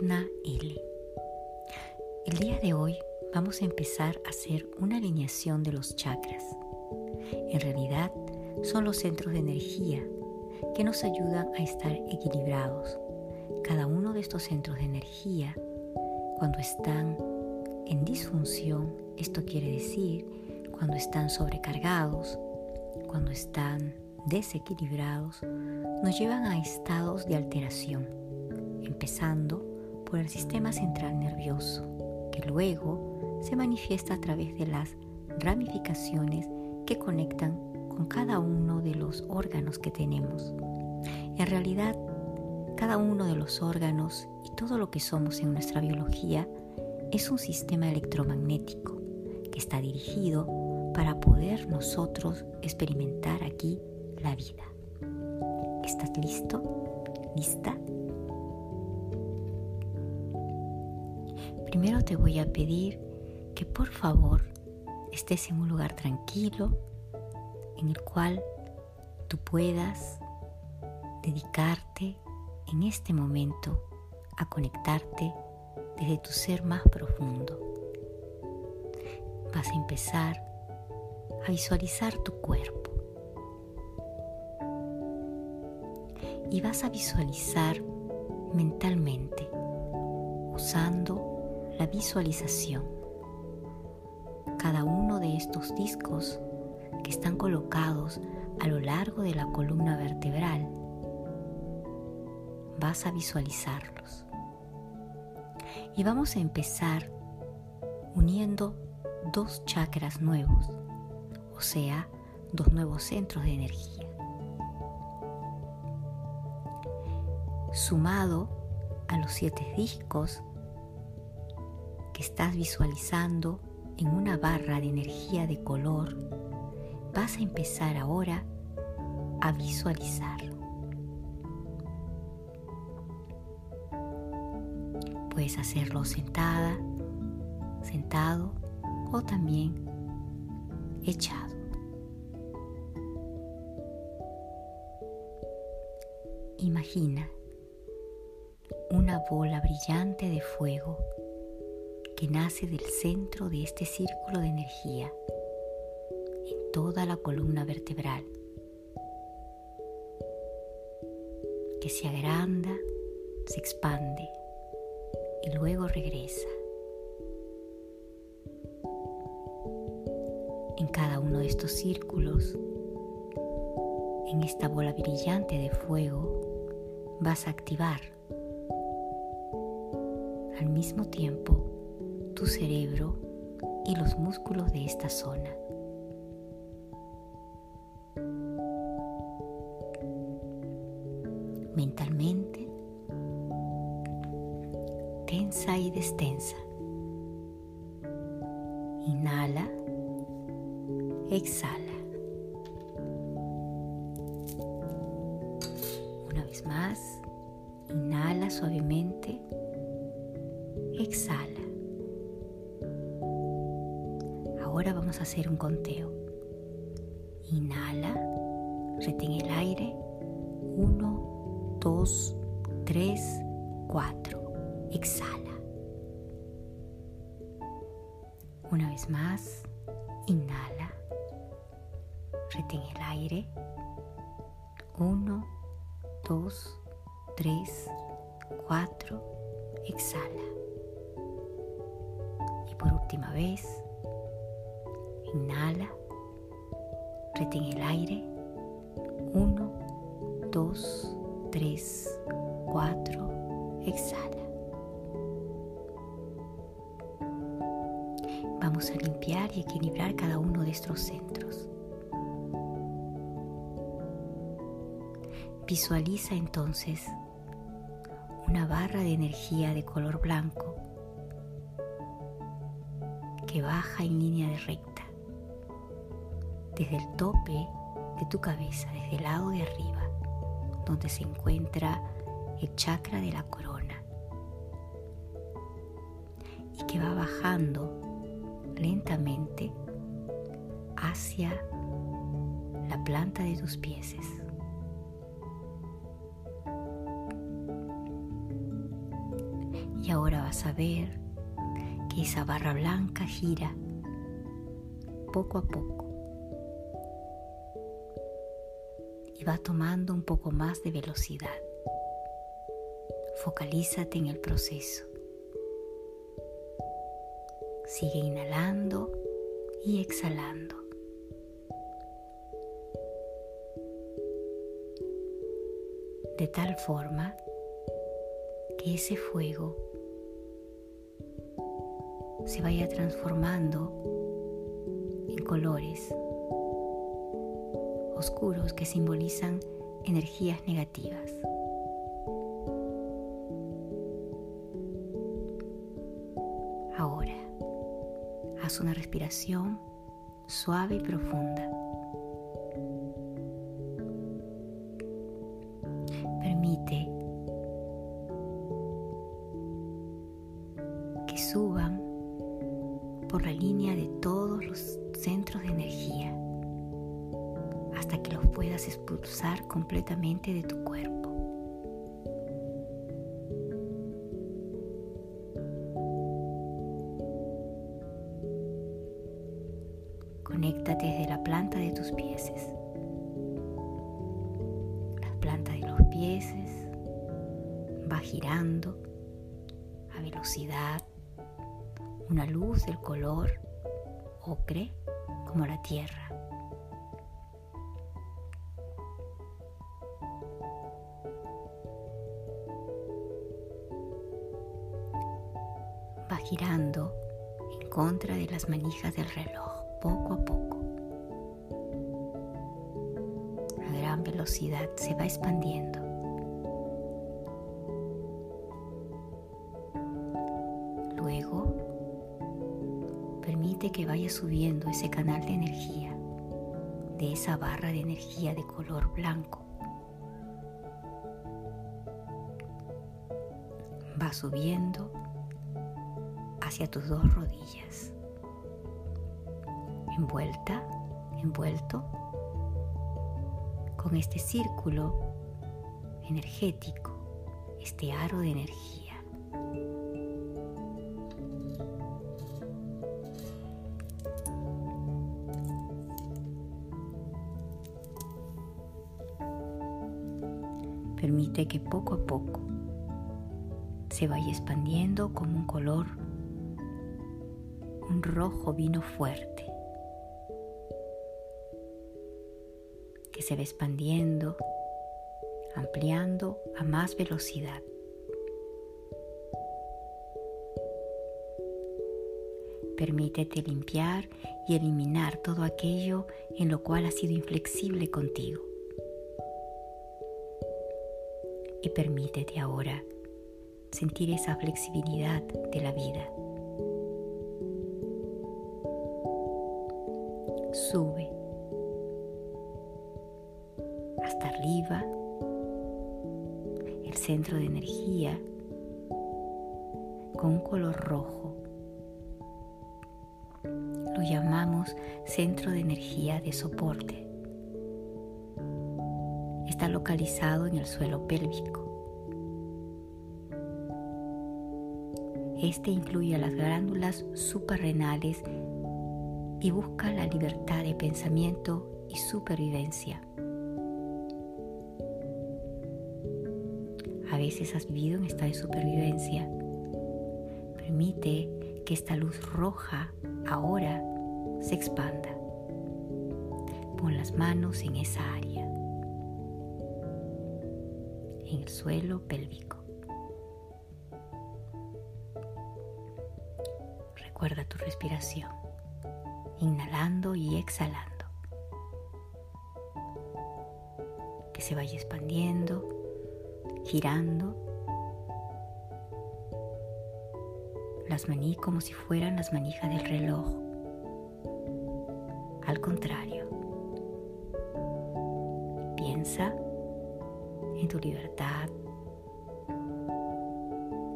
El día de hoy vamos a empezar a hacer una alineación de los chakras. En realidad son los centros de energía que nos ayudan a estar equilibrados. Cada uno de estos centros de energía, cuando están en disfunción, esto quiere decir cuando están sobrecargados, cuando están desequilibrados, nos llevan a estados de alteración, empezando por el sistema central nervioso, que luego se manifiesta a través de las ramificaciones que conectan con cada uno de los órganos que tenemos. En realidad, cada uno de los órganos y todo lo que somos en nuestra biología es un sistema electromagnético que está dirigido para poder nosotros experimentar aquí la vida. ¿Estás listo? ¿Lista? Primero te voy a pedir que por favor estés en un lugar tranquilo en el cual tú puedas dedicarte en este momento a conectarte desde tu ser más profundo. Vas a empezar a visualizar tu cuerpo y vas a visualizar mentalmente usando la visualización. Cada uno de estos discos que están colocados a lo largo de la columna vertebral vas a visualizarlos. Y vamos a empezar uniendo dos chakras nuevos o sea dos nuevos centros de energía. Sumado a los siete discos estás visualizando en una barra de energía de color, vas a empezar ahora a visualizar. Puedes hacerlo sentada, sentado o también echado. Imagina una bola brillante de fuego que nace del centro de este círculo de energía en toda la columna vertebral, que se agranda, se expande y luego regresa. En cada uno de estos círculos, en esta bola brillante de fuego, vas a activar al mismo tiempo tu cerebro y los músculos de esta zona. Mentalmente, tensa y destensa. Una vez más, inhala. Retén el aire. 1, 2, 3, 4. Exhala por última vez. Inhala. Retén el aire. 1, 2, 3, 4. Exhala. Vamos a limpiar y equilibrar cada uno de estos centros. Visualiza entonces una barra de energía de color blanco que baja en línea recta, desde el tope de tu cabeza, desde el lado de arriba, donde se encuentra el chakra de la corona, y que va bajando lentamente hacia la planta de tus pies. Y ahora vas a ver que esa barra blanca gira poco a poco y va tomando un poco más de velocidad. Focalízate en el proceso. Sigue inhalando y exhalando. De tal forma que ese fuego se vaya transformando en colores oscuros que simbolizan energías negativas. Haz una respiración suave y profunda. Va girando a velocidad una luz del color ocre como la tierra. Va girando en contra de las manijas del reloj poco a poco. A gran velocidad se va expandiendo. Subiendo ese canal de energía, de esa barra de energía de color blanco. Va subiendo hacia tus dos rodillas, envuelta, envuelto con este círculo energético, este aro de energía. Que poco a poco se vaya expandiendo como un color, un rojo vino fuerte, que se va expandiendo, ampliando a más velocidad. Permítete limpiar y eliminar todo aquello en lo cual has sido inflexible contigo. Permítete ahora sentir esa flexibilidad de la vida. Sube hasta arriba el centro de energía con un color rojo. Lo llamamos centro de energía de soporte está localizado en el suelo pélvico. Este incluye a las glándulas suprarrenales y busca la libertad de pensamiento y supervivencia. A veces has vivido en estado de supervivencia. Permite que esta luz roja ahora se expanda. Pon las manos en esa área en el suelo pélvico. Recuerda tu respiración, inhalando y exhalando. Que se vaya expandiendo, girando. Las maní como si fueran las manijas del reloj. Al contrario, piensa en tu libertad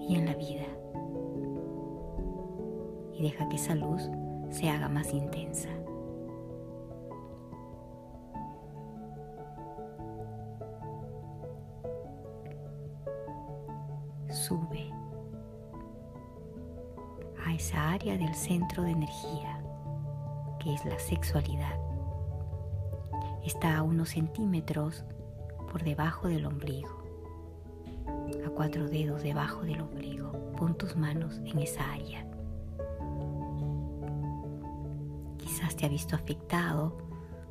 y en la vida. Y deja que esa luz se haga más intensa. Sube a esa área del centro de energía, que es la sexualidad. Está a unos centímetros por debajo del ombligo, a cuatro dedos debajo del ombligo. Pon tus manos en esa área. Quizás te ha visto afectado,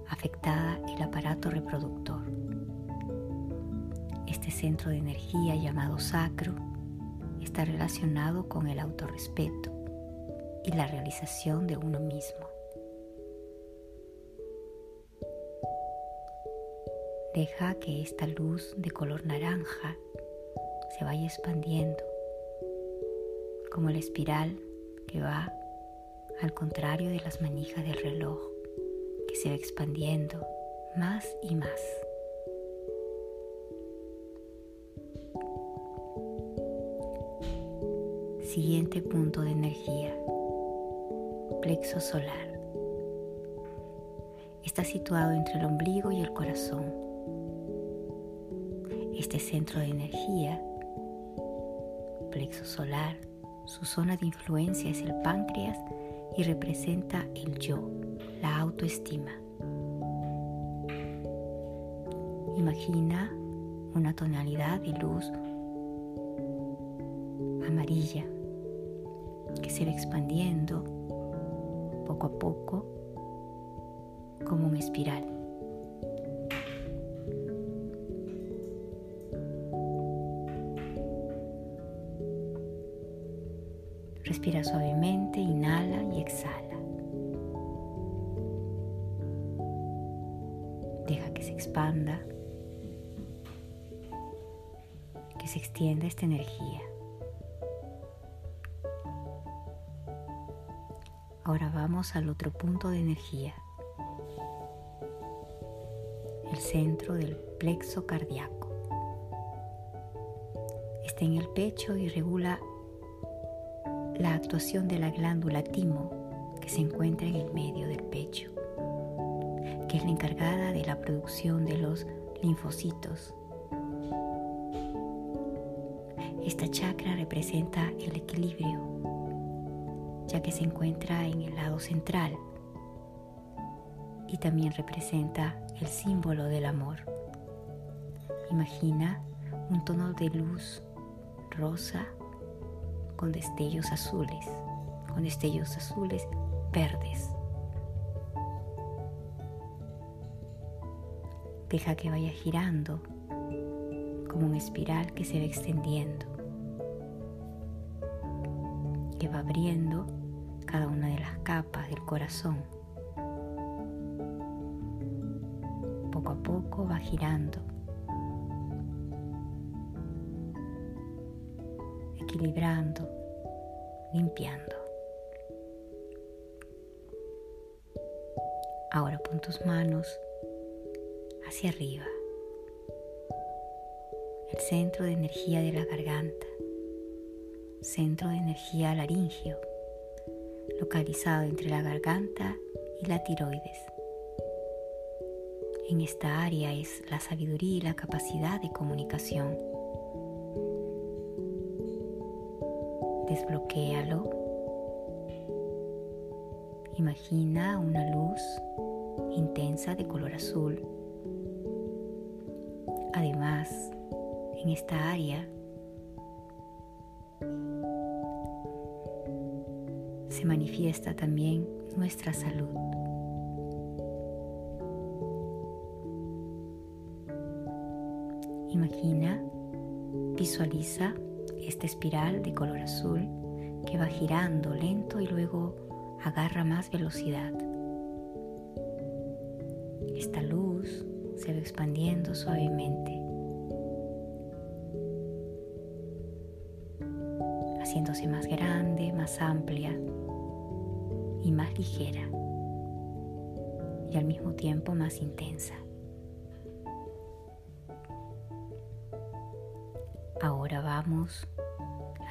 afectada el aparato reproductor. Este centro de energía llamado sacro está relacionado con el autorrespeto y la realización de uno mismo. Deja que esta luz de color naranja se vaya expandiendo como la espiral que va al contrario de las manijas del reloj, que se va expandiendo más y más. Siguiente punto de energía, plexo solar. Está situado entre el ombligo y el corazón. Este centro de energía, plexo solar, su zona de influencia es el páncreas y representa el yo, la autoestima. Imagina una tonalidad de luz amarilla que se va expandiendo poco a poco como una espiral. Respira suavemente, inhala y exhala. Deja que se expanda, que se extienda esta energía. Ahora vamos al otro punto de energía, el centro del plexo cardíaco. Está en el pecho y regula la actuación de la glándula timo que se encuentra en el medio del pecho, que es la encargada de la producción de los linfocitos. Esta chakra representa el equilibrio ya que se encuentra en el lado central y también representa el símbolo del amor. Imagina un tono de luz rosa con destellos azules, con destellos azules verdes. Deja que vaya girando como una espiral que se va extendiendo, que va abriendo cada una de las capas del corazón. Poco a poco va girando, equilibrando, limpiando. Ahora pon tus manos hacia arriba, el centro de energía de la garganta, centro de energía laringio localizado entre la garganta y la tiroides. En esta área es la sabiduría y la capacidad de comunicación. Desbloquéalo. Imagina una luz intensa de color azul. Además, en esta área se manifiesta también nuestra salud. Imagina, visualiza esta espiral de color azul que va girando lento y luego agarra más velocidad. Esta luz se va expandiendo suavemente, haciéndose más grande, más amplia y más ligera y al mismo tiempo más intensa. Ahora vamos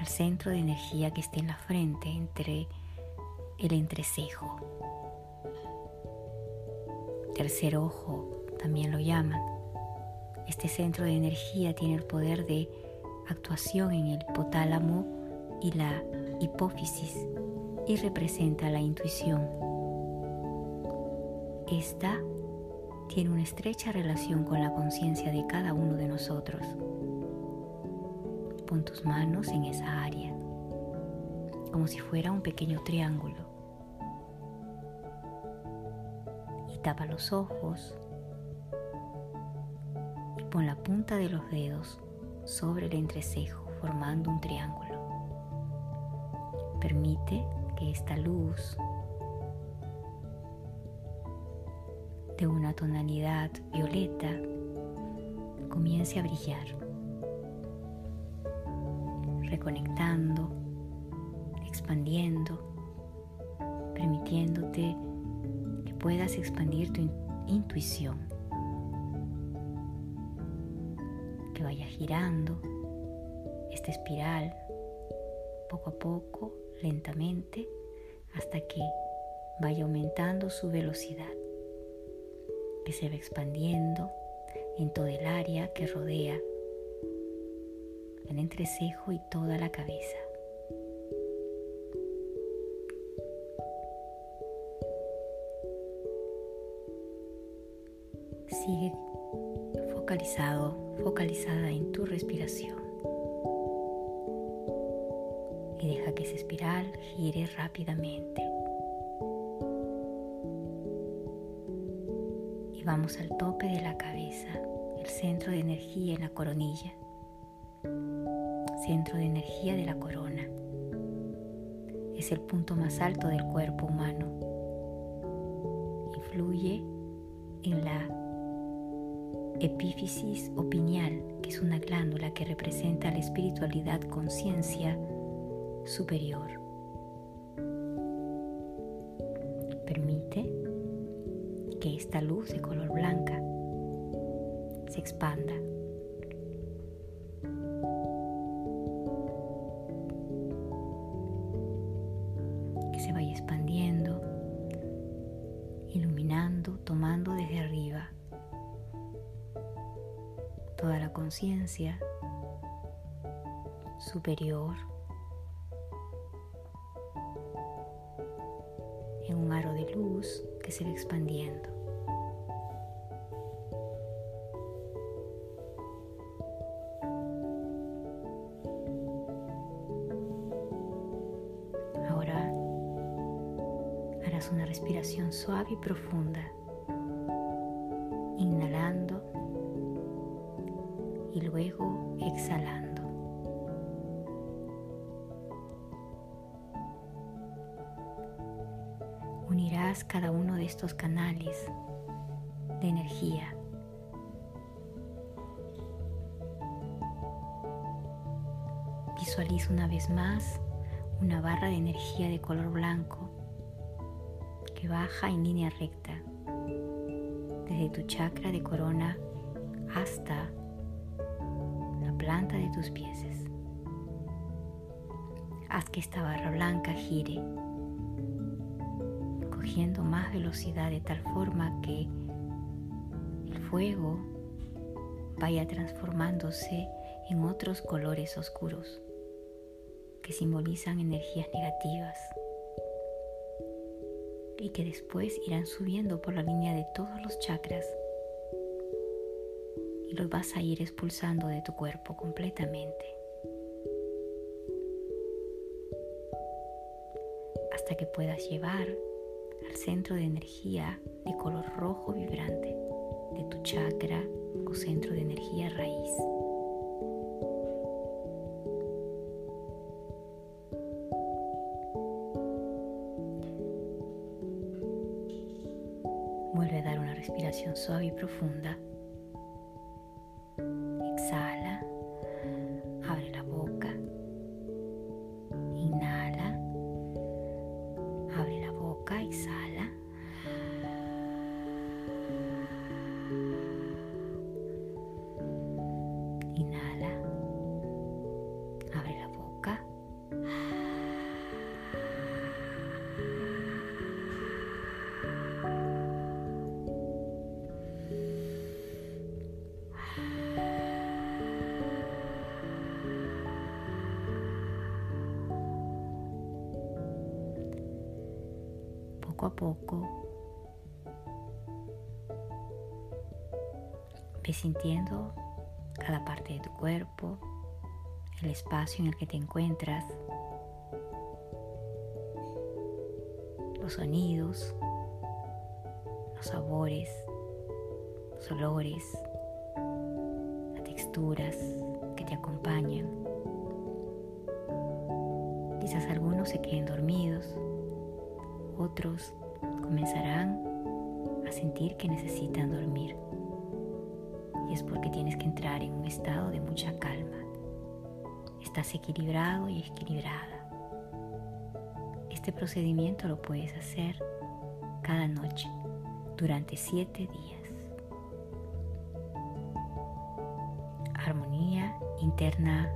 al centro de energía que está en la frente, entre el entrecejo. Tercer ojo, también lo llaman. Este centro de energía tiene el poder de actuación en el hipotálamo y la hipófisis y representa la intuición. Esta tiene una estrecha relación con la conciencia de cada uno de nosotros. Pon tus manos en esa área, como si fuera un pequeño triángulo. Y tapa los ojos y pon la punta de los dedos sobre el entrecejo, formando un triángulo. Permite que esta luz de una tonalidad violeta comience a brillar, reconectando, expandiendo, permitiéndote que puedas expandir tu intuición, que vaya girando esta espiral poco a poco, lentamente, hasta que vaya aumentando su velocidad. Que se va expandiendo en todo el área que rodea el entrecejo y toda la cabeza. Sigue focalizado, focalizada en tu respiración. Y deja que esa espiral gire rápidamente. vamos al tope de la cabeza, el centro de energía en la coronilla, centro de energía de la corona. Es el punto más alto del cuerpo humano. Influye en la epífisis o que es una glándula que representa la espiritualidad conciencia superior. Permite que esta luz de color blanca se expanda. Conciencia superior en un aro de luz que se va expandiendo. Ahora harás una respiración suave y profunda, inhalando y luego exhalando. unirás cada uno de estos canales de energía. Visualiza una vez más una barra de energía de color blanco que baja en línea recta desde tu chakra de corona hasta planta de tus pies. Haz que esta barra blanca gire más velocidad de tal forma que el fuego vaya transformándose en otros colores oscuros que simbolizan energías negativas y que después irán subiendo por la línea de todos los chakras los vas a ir expulsando de tu cuerpo completamente hasta que puedas llevar al centro de energía de color rojo vibrante de tu chakra o centro de energía raíz. Vuelve a dar una respiración suave y profunda. A poco ve sintiendo cada parte de tu cuerpo, el espacio en el que te encuentras, los sonidos, los sabores, los olores, las texturas que te acompañan. Quizás algunos se queden dormidos, otros comenzarán a sentir que necesitan dormir. Y es porque tienes que entrar en un estado de mucha calma. Estás equilibrado y equilibrada. Este procedimiento lo puedes hacer cada noche durante siete días. Armonía interna